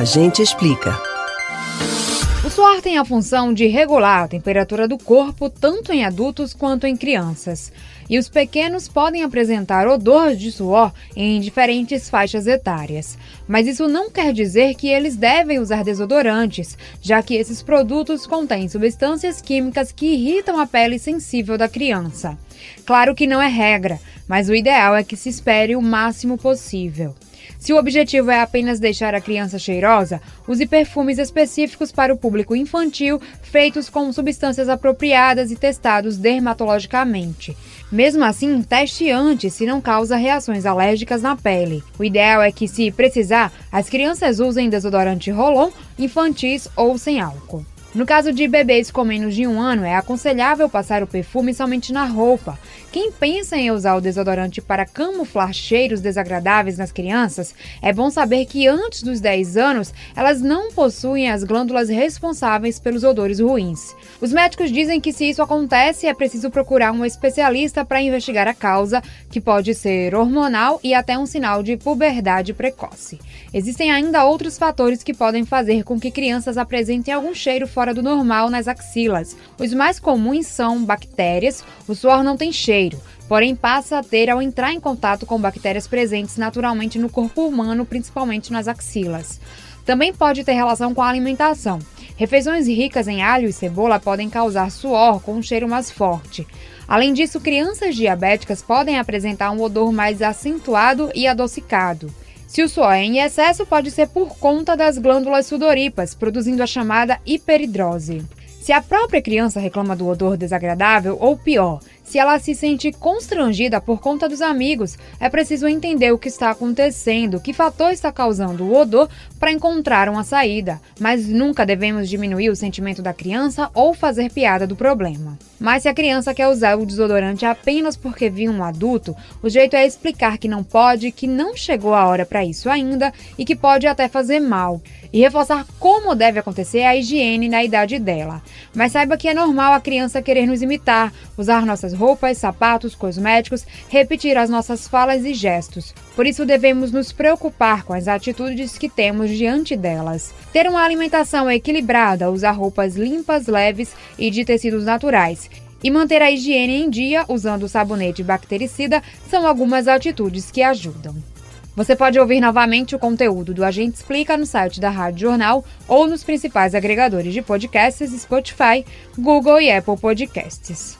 A gente explica. O suor tem a função de regular a temperatura do corpo tanto em adultos quanto em crianças. E os pequenos podem apresentar odor de suor em diferentes faixas etárias. Mas isso não quer dizer que eles devem usar desodorantes, já que esses produtos contêm substâncias químicas que irritam a pele sensível da criança. Claro que não é regra, mas o ideal é que se espere o máximo possível. Se o objetivo é apenas deixar a criança cheirosa, use perfumes específicos para o público infantil, feitos com substâncias apropriadas e testados dermatologicamente. Mesmo assim, teste antes se não causa reações alérgicas na pele. O ideal é que, se precisar, as crianças usem desodorante Rolon, infantis ou sem álcool. No caso de bebês com menos de um ano, é aconselhável passar o perfume somente na roupa. Quem pensa em usar o desodorante para camuflar cheiros desagradáveis nas crianças, é bom saber que antes dos 10 anos, elas não possuem as glândulas responsáveis pelos odores ruins. Os médicos dizem que se isso acontece, é preciso procurar um especialista para investigar a causa, que pode ser hormonal e até um sinal de puberdade precoce. Existem ainda outros fatores que podem fazer com que crianças apresentem algum cheiro fora do normal nas axilas. Os mais comuns são bactérias, o suor não tem cheiro, porém passa a ter ao entrar em contato com bactérias presentes naturalmente no corpo humano, principalmente nas axilas. Também pode ter relação com a alimentação. Refeições ricas em alho e cebola podem causar suor com um cheiro mais forte. Além disso, crianças diabéticas podem apresentar um odor mais acentuado e adocicado. Se o suor é em excesso, pode ser por conta das glândulas sudoríparas, produzindo a chamada hiperidrose. Se a própria criança reclama do odor desagradável, ou pior, se ela se sente constrangida por conta dos amigos, é preciso entender o que está acontecendo, que fator está causando o odor para encontrar uma saída, mas nunca devemos diminuir o sentimento da criança ou fazer piada do problema. Mas se a criança quer usar o desodorante apenas porque viu um adulto, o jeito é explicar que não pode, que não chegou a hora para isso ainda e que pode até fazer mal e reforçar como deve acontecer a higiene na idade dela. Mas saiba que é normal a criança querer nos imitar, usar nossas roupas, sapatos, cosméticos, repetir as nossas falas e gestos. Por isso devemos nos preocupar com as atitudes que temos diante delas. Ter uma alimentação equilibrada, usar roupas limpas, leves e de tecidos naturais e manter a higiene em dia usando sabonete bactericida são algumas atitudes que ajudam. Você pode ouvir novamente o conteúdo do Agente Explica no site da Rádio Jornal ou nos principais agregadores de podcasts Spotify, Google e Apple Podcasts.